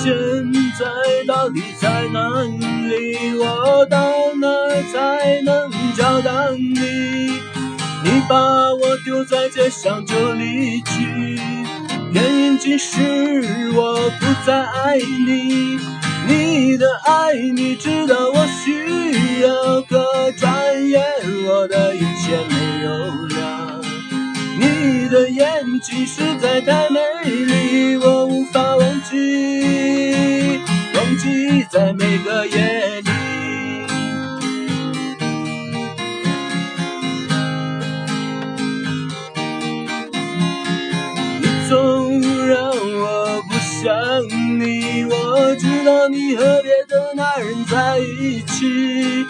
现在到底在哪里？我到哪才能找到你？你把我丢在街上就离去，原因只是我不再爱你。你的爱你知道我需要，可转眼我的一切没有了。你的眼睛实在太美丽，我在每个夜里。你总让我不想你，我知道你和别的男人在一起。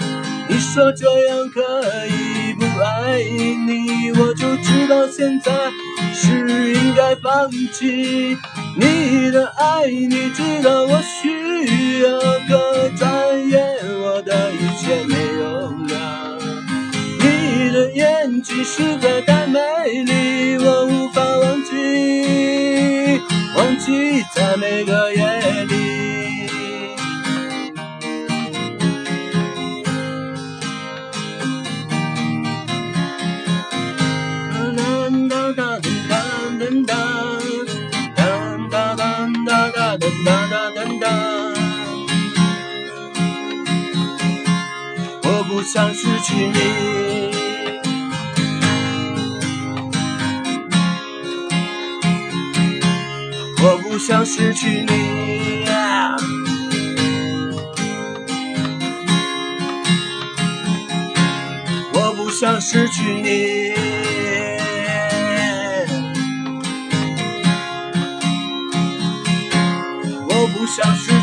你说这样可以不爱你，我就知道现在是应该放弃。你的爱你知道我的眼睛实在太美丽，我无法忘记，忘记在每个夜里。我不想失去你。不想失去你。我不想失去你。我不想失。